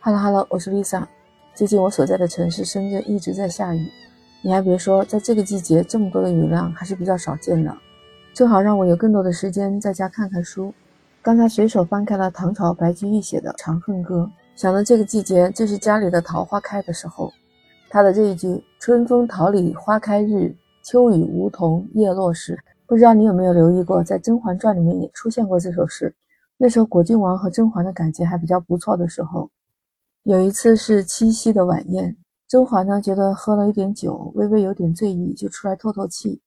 Hello Hello，我是 Lisa。最近我所在的城市深圳一直在下雨，你还别说，在这个季节这么多的雨量还是比较少见的。正好让我有更多的时间在家看看书。刚才随手翻开了唐朝白居易写的《长恨歌》，想到这个季节正是家里的桃花开的时候，他的这一句“春风桃李花开日，秋雨梧桐叶落时”，不知道你有没有留意过，在《甄嬛传》里面也出现过这首诗。那时候果郡王和甄嬛的感情还比较不错的时候，有一次是七夕的晚宴，甄嬛呢觉得喝了一点酒，微微有点醉意，就出来透透气。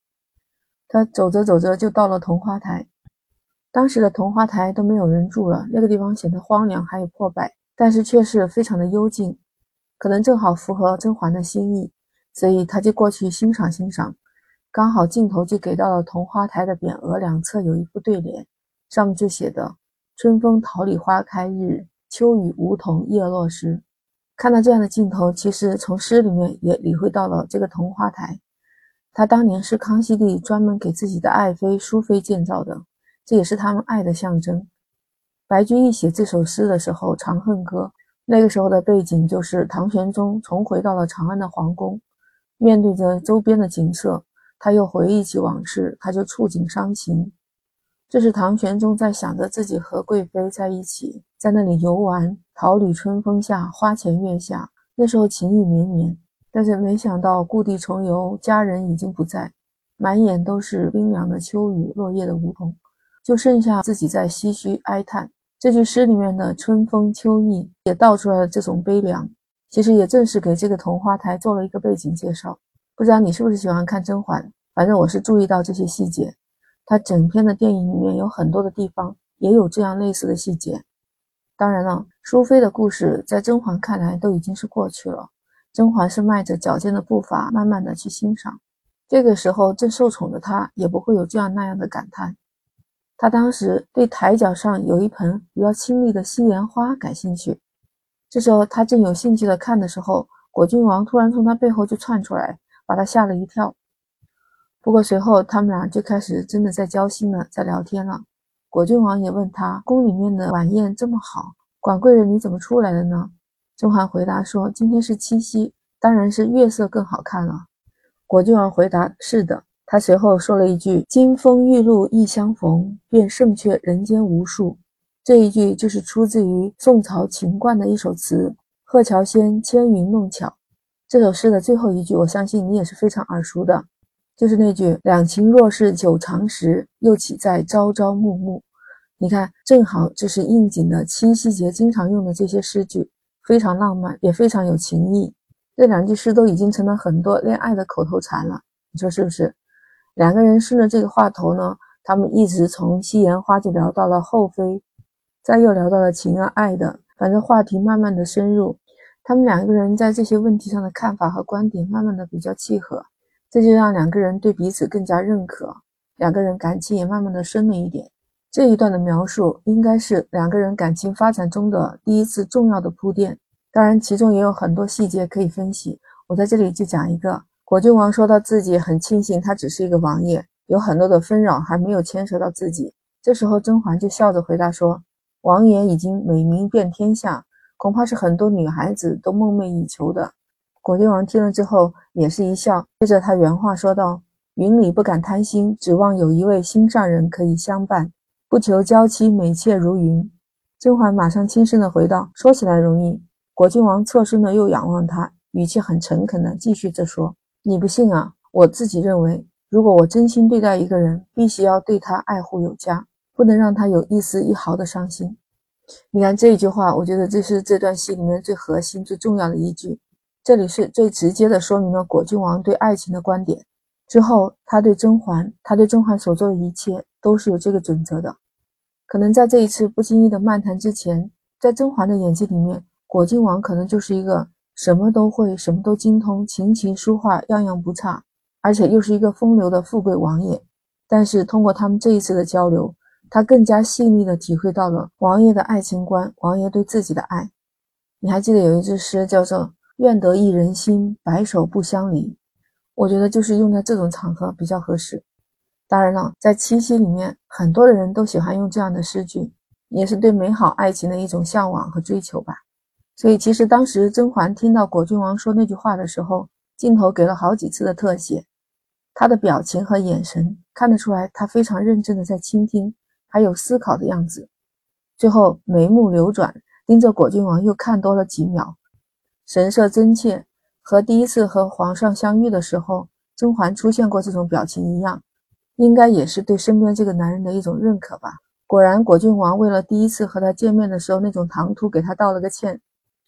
她走着走着就到了桐花台，当时的桐花台都没有人住了，那个地方显得荒凉还有破败，但是却是非常的幽静，可能正好符合甄嬛的心意，所以她就过去欣赏欣赏。刚好镜头就给到了桐花台的匾额两侧有一副对联，上面就写的。春风桃李花开日，秋雨梧桐叶落时。看到这样的镜头，其实从诗里面也理会到了这个桐花台，他当年是康熙帝专门给自己的爱妃淑妃建造的，这也是他们爱的象征。白居易写这首诗的时候，《长恨歌》那个时候的背景就是唐玄宗重回到了长安的皇宫，面对着周边的景色，他又回忆起往事，他就触景伤情。这是唐玄宗在想着自己和贵妃在一起，在那里游玩，桃李春风下，花前月下，那时候情意绵绵。但是没想到故地重游，家人已经不在，满眼都是冰凉的秋雨，落叶的梧桐，就剩下自己在唏嘘哀叹。这句诗里面的春风秋意也道出来了这种悲凉，其实也正是给这个桐花台做了一个背景介绍。不知道你是不是喜欢看甄嬛？反正我是注意到这些细节。他整篇的电影里面有很多的地方也有这样类似的细节。当然了，淑妃的故事在甄嬛看来都已经是过去了。甄嬛是迈着矫健的步伐，慢慢的去欣赏。这个时候正受宠的她也不会有这样那样的感叹。她当时对台脚上有一盆比较清丽的西莲花感兴趣。这时候她正有兴趣的看的时候，果郡王突然从她背后就窜出来，把她吓了一跳。不过随后他们俩就开始真的在交心了，在聊天了。果郡王也问他：“宫里面的晚宴这么好，管贵人你怎么出来的呢？”甄嬛回答说：“今天是七夕，当然是月色更好看了。”果郡王回答：“是的。”他随后说了一句：“金风玉露一相逢，便胜却人间无数。”这一句就是出自于宋朝秦观的一首词《鹤桥仙牵云弄巧》。这首诗的最后一句，我相信你也是非常耳熟的。就是那句“两情若是久长时，又岂在朝朝暮暮”。你看，正好这是应景的七夕节经常用的这些诗句，非常浪漫，也非常有情意。这两句诗都已经成了很多恋爱的口头禅了，你说是不是？两个人顺着这个话头呢，他们一直从西颜花就聊到了后妃，再又聊到了情啊爱的，反正话题慢慢的深入，他们两个人在这些问题上的看法和观点慢慢的比较契合。这就让两个人对彼此更加认可，两个人感情也慢慢的深了一点。这一段的描述应该是两个人感情发展中的第一次重要的铺垫。当然，其中也有很多细节可以分析。我在这里就讲一个：果郡王说到自己很庆幸他只是一个王爷，有很多的纷扰还没有牵扯到自己。这时候甄嬛就笑着回答说：“王爷已经美名遍天下，恐怕是很多女孩子都梦寐以求的。”果郡王听了之后也是一笑，接着他原话说道：“云里不敢贪心，指望有一位心上人可以相伴，不求娇妻美妾如云。”甄嬛马上轻声的回道：“说起来容易。”果郡王侧身的又仰望他，语气很诚恳的继续着说：“你不信啊？我自己认为，如果我真心对待一个人，必须要对他爱护有加，不能让他有一丝一毫的伤心。”你看这一句话，我觉得这是这段戏里面最核心、最重要的一句。这里是最直接的说明了果郡王对爱情的观点。之后，他对甄嬛，他对甄嬛所做的一切都是有这个准则的。可能在这一次不经意的漫谈之前，在甄嬛的眼睛里面，果郡王可能就是一个什么都会、什么都精通、琴棋书画样样不差，而且又是一个风流的富贵王爷。但是通过他们这一次的交流，他更加细腻的体会到了王爷的爱情观，王爷对自己的爱。你还记得有一句诗叫做？愿得一人心，白首不相离。我觉得就是用在这种场合比较合适。当然了，在七夕里面，很多的人都喜欢用这样的诗句，也是对美好爱情的一种向往和追求吧。所以其实当时甄嬛听到果郡王说那句话的时候，镜头给了好几次的特写，他的表情和眼神看得出来，他非常认真的在倾听，还有思考的样子。最后眉目流转，盯着果郡王又看多了几秒，神色真切，和第一次和皇上相遇的时候，甄嬛出现过这种表情一样，应该也是对身边这个男人的一种认可吧。果然，果郡王为了第一次和他见面的时候那种唐突，给他道了个歉。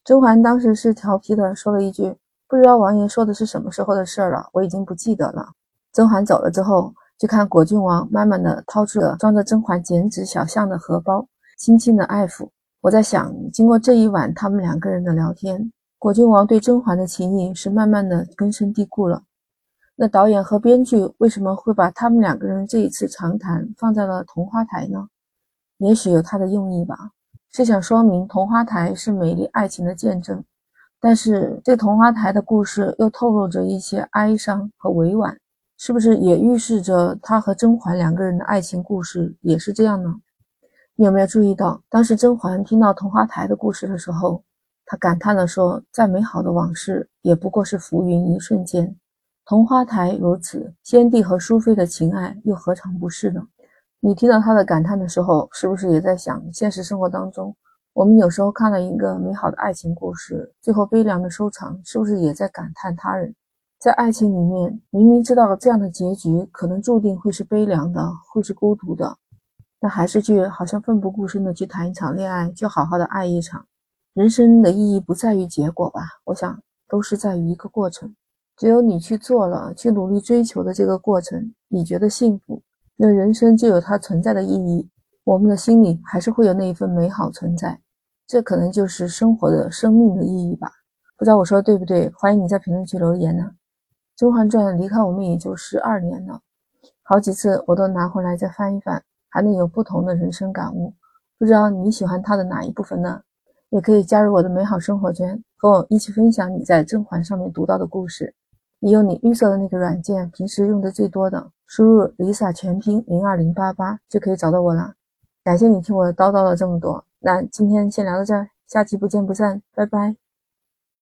甄嬛当时是调皮的说了一句：“不知道王爷说的是什么时候的事了，我已经不记得了。”甄嬛走了之后，就看果郡王慢慢的掏出了装着甄嬛剪纸小象的荷包，轻轻的爱抚。我在想，经过这一晚他们两个人的聊天，果郡王对甄嬛的情谊是慢慢的根深蒂固了。那导演和编剧为什么会把他们两个人这一次长谈放在了桐花台呢？也许有他的用意吧。是想说明桐花台是美丽爱情的见证，但是这桐花台的故事又透露着一些哀伤和委婉，是不是也预示着他和甄嬛两个人的爱情故事也是这样呢？你有没有注意到，当时甄嬛听到桐花台的故事的时候，他感叹地说：“再美好的往事也不过是浮云一瞬间，桐花台如此，先帝和淑妃的情爱又何尝不是呢？”你听到他的感叹的时候，是不是也在想，现实生活当中，我们有时候看了一个美好的爱情故事，最后悲凉的收场，是不是也在感叹他人？在爱情里面，明明知道这样的结局可能注定会是悲凉的，会是孤独的，但还是去好像奋不顾身的去谈一场恋爱，就好好的爱一场。人生的意义不在于结果吧？我想都是在于一个过程。只有你去做了，去努力追求的这个过程，你觉得幸福。那人生就有它存在的意义，我们的心里还是会有那一份美好存在，这可能就是生活的生命的意义吧。不知道我说的对不对？欢迎你在评论区留言呢。《甄嬛传》离开我们也就十二年了，好几次我都拿回来再翻一翻，还能有不同的人生感悟。不知道你喜欢它的哪一部分呢？也可以加入我的美好生活圈，和我一起分享你在甄嬛上面读到的故事。你用你绿色的那个软件，平时用的最多的。输入 Lisa 全拼零二零八八就可以找到我了。感谢你听我叨叨了这么多，那今天先聊到这儿，下期不见不散，拜拜。